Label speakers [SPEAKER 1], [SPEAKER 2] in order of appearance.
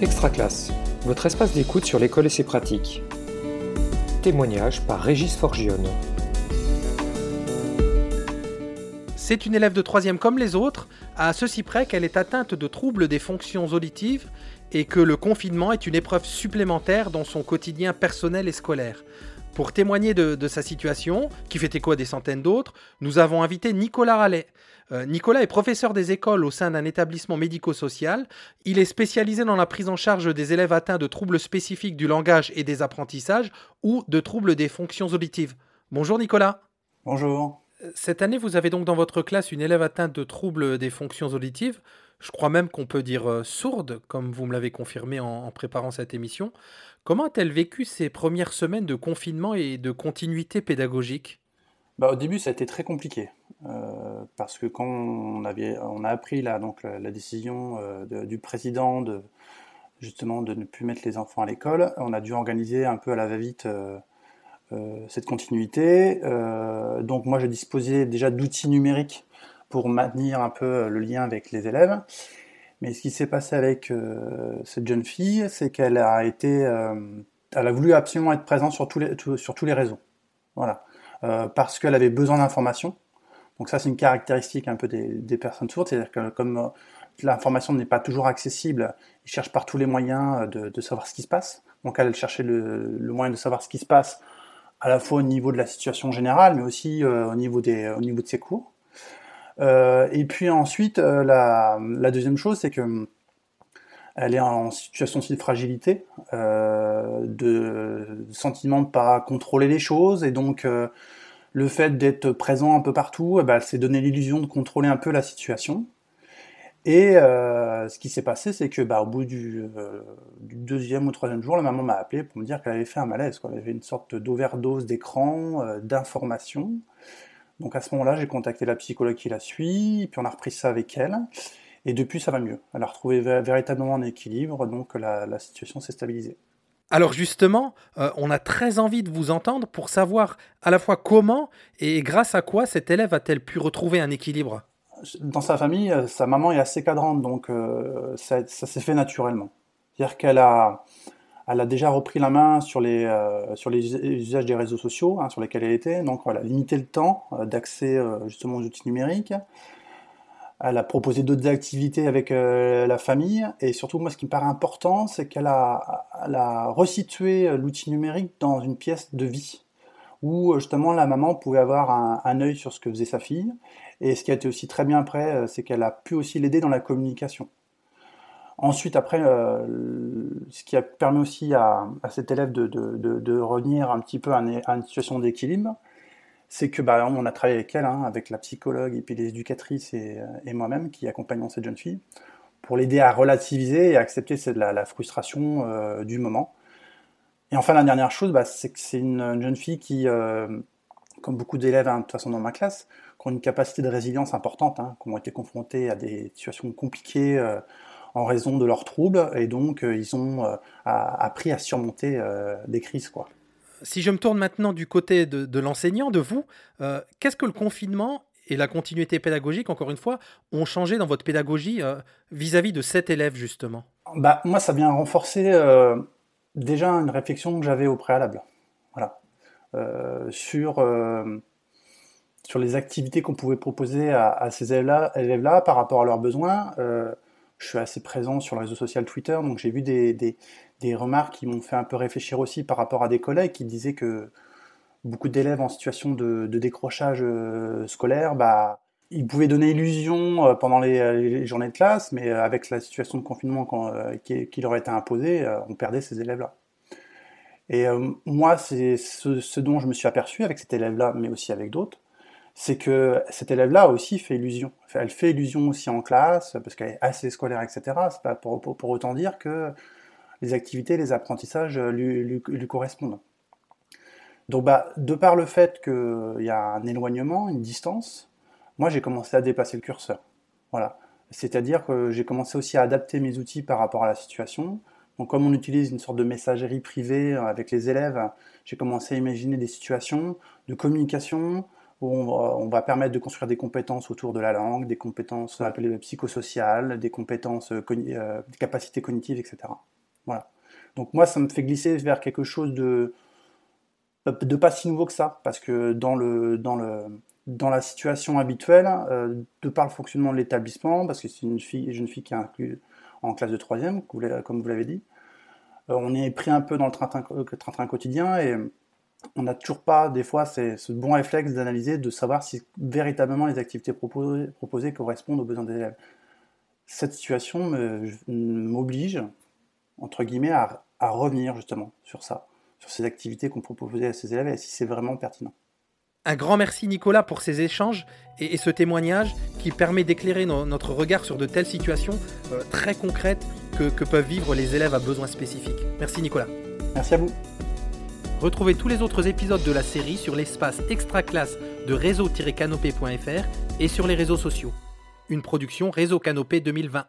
[SPEAKER 1] Extra classe, votre espace d'écoute sur l'école et ses pratiques. Témoignage par Régis Forgione.
[SPEAKER 2] C'est une élève de troisième comme les autres, à ceci près qu'elle est atteinte de troubles des fonctions auditives et que le confinement est une épreuve supplémentaire dans son quotidien personnel et scolaire. Pour témoigner de, sa situation, qui fait écho à des centaines d'autres, nous avons invité Nicolas Rallet. Euh, Nicolas est professeur des écoles au sein d'un établissement médico-social. Il est spécialisé dans la prise en charge des élèves atteints de troubles spécifiques du langage et des apprentissages ou de troubles des fonctions auditives. Bonjour Nicolas.
[SPEAKER 3] Bonjour.
[SPEAKER 2] Cette année, vous avez donc dans votre classe une élève atteinte de troubles des fonctions auditives. Je crois même qu'on peut dire euh, sourde, comme vous me l'avez confirmé en, préparant cette émission. Comment a-t-elle vécu ces premières semaines de confinement et de continuité pédagogique?
[SPEAKER 3] Bah, Au début, ça a été très compliqué. Euh, parce que quand on, a appris là, donc, la, décision euh, du président de, justement de ne plus mettre les enfants à l'école, on a dû organiser un peu à la va-vite cette continuité. Euh, donc moi j'ai disposé déjà d'outils numériques pour maintenir un peu euh, le lien avec les élèves. Mais ce qui s'est passé avec cette jeune fille, c'est qu'elle a été, elle a voulu absolument être présente sur tous les, réseaux. Voilà. parce qu'elle avait besoin d'informations. Donc ça, c'est une caractéristique un peu des, personnes sourdes, c'est-à-dire que comme l'information n'est pas toujours accessible, ils cherchent par tous les moyens de, savoir ce qui se passe. Donc elle cherchait le, moyen de savoir ce qui se passe à la fois au niveau de la situation générale, mais aussi euh, au, niveau des, au niveau de ses cours. Euh, et puis ensuite, euh, la, la, deuxième chose, c'est que elle est en situation de fragilité, euh, de sentiment de pas contrôler les choses, et donc le fait d'être présent un peu partout, eh ben, donné l'illusion de contrôler un peu la situation. Et euh, ce qui s'est passé, c'est que bah, au bout du, euh, du, deuxième ou troisième jour, la maman m'a appelé pour me dire qu'elle avait fait un malaise. Quoi. Elle avait une sorte d'overdose d'écran, euh, d'informations. Donc à ce moment-là, j'ai contacté la psychologue qui la suit, puis on a repris ça avec elle. Et depuis, ça va mieux. Elle a retrouvé véritablement un équilibre, donc la, situation s'est stabilisée.
[SPEAKER 2] Alors justement, on a très envie de vous entendre pour savoir à la fois comment et grâce à quoi cette élève a-t-elle pu retrouver un équilibre?
[SPEAKER 3] Dans sa famille, euh, sa maman est assez cadrante, donc euh, ça, s'est fait naturellement. C'est-à-dire qu'elle a, elle a déjà repris la main sur les, euh, sur les usages des réseaux sociaux hein, sur lesquels elle était, donc voilà, limiter le temps d'accès justement aux outils numériques. Elle a proposé d'autres activités avec la famille, et surtout moi ce qui me paraît important, c'est qu'elle a, elle a resitué l'outil numérique dans une pièce de vie où justement la maman pouvait avoir un, un œil sur ce que faisait sa fille et ce qui a été aussi très bien après, euh, c'est qu'elle a pu aussi l'aider dans la communication. Ensuite, après, euh, ce qui a permis aussi à, cet élève de, revenir un petit peu à une, situation d'équilibre, c'est que bah, on a travaillé avec elle, hein, avec la psychologue et puis les éducatrices et, moi-même qui accompagnons cette jeune fille, pour l'aider à relativiser et à accepter la, la frustration euh, du moment. Et enfin, la dernière chose, bah, c'est que c'est une, jeune fille qui, comme beaucoup d'élèves hein, de toute façon dans ma classe, qui ont une capacité de résilience importante, hein, qui ont été confrontés à des situations compliquées euh, en raison de leurs troubles, et donc euh, ils ont euh, appris à surmonter des crises. Quoi.
[SPEAKER 2] Si je me tourne maintenant du côté de, l'enseignant, de vous, qu'est-ce que le confinement et la continuité pédagogique, encore une fois, ont changé dans votre pédagogie vis-à-vis de cet élève, justement?
[SPEAKER 3] Bah, Moi, ça vient renforcer déjà une réflexion que j'avais au préalable. Voilà. sur sur les activités qu'on pouvait proposer à, ces élèves-là par rapport à leurs besoins. Euh, je suis assez présent sur le réseau social Twitter, donc j'ai vu des, des, remarques qui m'ont fait un peu réfléchir aussi par rapport à des collègues qui disaient que beaucoup d'élèves en situation de, décrochage euh, scolaire, bah, ils pouvaient donner illusion euh, pendant les, journées de classe, mais avec la situation de confinement qui, leur était imposée, on perdait ces élèves-là. Et moi, c'est ce, dont je me suis aperçu avec cet élève-là, mais aussi avec d'autres, c'est que cet élève-là aussi fait illusion. Elle fait illusion aussi en classe, parce qu'elle est assez scolaire, etc. C'est pas pour, pour, autant dire que les activités, les apprentissages lui, lui, correspondent. Donc, bah, de par le fait qu'il y a un éloignement, une distance, moi j'ai commencé à dépasser le curseur. Voilà. C'est-à-dire que j'ai commencé aussi à adapter mes outils par rapport à la situation. Donc, comme on utilise une sorte de messagerie privée avec les élèves, j'ai commencé à imaginer des situations de communication où on va, permettre de construire des compétences autour de la langue, des compétences appelées psychosociales, des compétences, euh, des capacités cognitives, etc. Voilà. Donc moi, ça me fait glisser vers quelque chose de, de pas si nouveau que ça, parce que dans, le, dans, le, dans la situation habituelle, de par le fonctionnement de l'établissement, parce que c'est une fille, jeune fille qui est inclue en classe de troisième, comme vous l'avez dit, on est pris un peu dans le train-train quotidien et on n'a toujours pas, des fois, ce bon réflexe d'analyser, de savoir si véritablement les activités proposées, correspondent aux besoins des élèves. Cette situation m'oblige, entre guillemets, à, revenir justement sur ça, sur ces activités qu'on proposait à ces élèves et si c'est vraiment pertinent.
[SPEAKER 2] Un grand merci Nicolas pour ces échanges et, ce témoignage qui permet d'éclairer notre regard sur de telles situations euh, très concrètes que, que peuvent vivre les élèves à besoins spécifiques. Merci Nicolas.
[SPEAKER 3] Merci à vous.
[SPEAKER 2] Retrouvez tous les autres épisodes de la série sur l'espace extra classe de réseau-canopé.fr et sur les réseaux sociaux. Une production Réseau Canopé 2020.